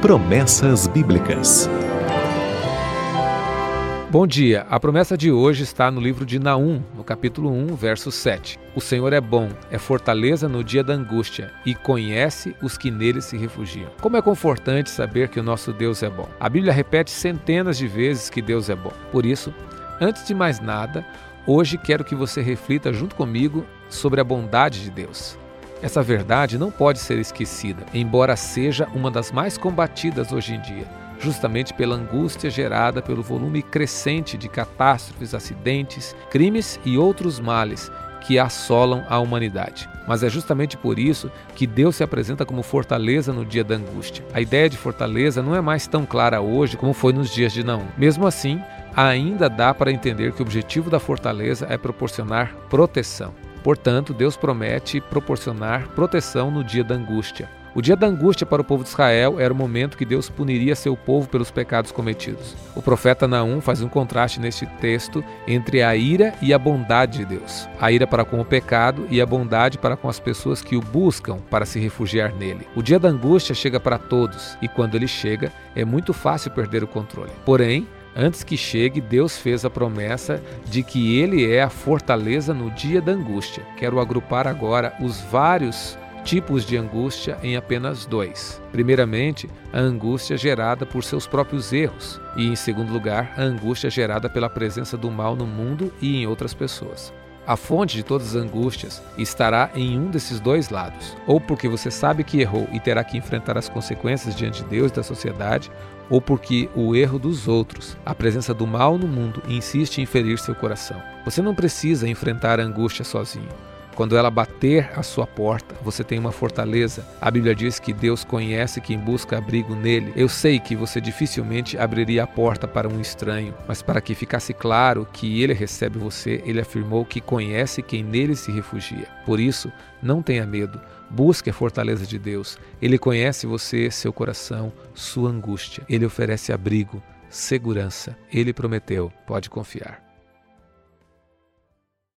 Promessas Bíblicas. Bom dia. A promessa de hoje está no livro de Naum, no capítulo 1, verso 7. O Senhor é bom, é fortaleza no dia da angústia e conhece os que nele se refugiam. Como é confortante saber que o nosso Deus é bom. A Bíblia repete centenas de vezes que Deus é bom. Por isso, antes de mais nada, hoje quero que você reflita junto comigo sobre a bondade de Deus. Essa verdade não pode ser esquecida, embora seja uma das mais combatidas hoje em dia justamente pela angústia gerada pelo volume crescente de catástrofes, acidentes, crimes e outros males que assolam a humanidade. Mas é justamente por isso que Deus se apresenta como fortaleza no dia da angústia. A ideia de fortaleza não é mais tão clara hoje como foi nos dias de Naum. Mesmo assim, ainda dá para entender que o objetivo da fortaleza é proporcionar proteção. Portanto, Deus promete proporcionar proteção no dia da angústia. O dia da angústia para o povo de Israel era o momento que Deus puniria seu povo pelos pecados cometidos. O profeta Naum faz um contraste neste texto entre a ira e a bondade de Deus. A ira para com o pecado e a bondade para com as pessoas que o buscam para se refugiar nele. O dia da angústia chega para todos e quando ele chega, é muito fácil perder o controle. Porém, Antes que chegue, Deus fez a promessa de que Ele é a fortaleza no dia da angústia. Quero agrupar agora os vários tipos de angústia em apenas dois. Primeiramente, a angústia gerada por seus próprios erros, e, em segundo lugar, a angústia gerada pela presença do mal no mundo e em outras pessoas. A fonte de todas as angústias estará em um desses dois lados, ou porque você sabe que errou e terá que enfrentar as consequências diante de Deus e da sociedade, ou porque o erro dos outros, a presença do mal no mundo, insiste em ferir seu coração. Você não precisa enfrentar a angústia sozinho. Quando ela bater à sua porta, você tem uma fortaleza. A Bíblia diz que Deus conhece quem busca abrigo nele. Eu sei que você dificilmente abriria a porta para um estranho, mas para que ficasse claro que ele recebe você, ele afirmou que conhece quem nele se refugia. Por isso, não tenha medo. Busque a fortaleza de Deus. Ele conhece você, seu coração, sua angústia. Ele oferece abrigo, segurança. Ele prometeu. Pode confiar.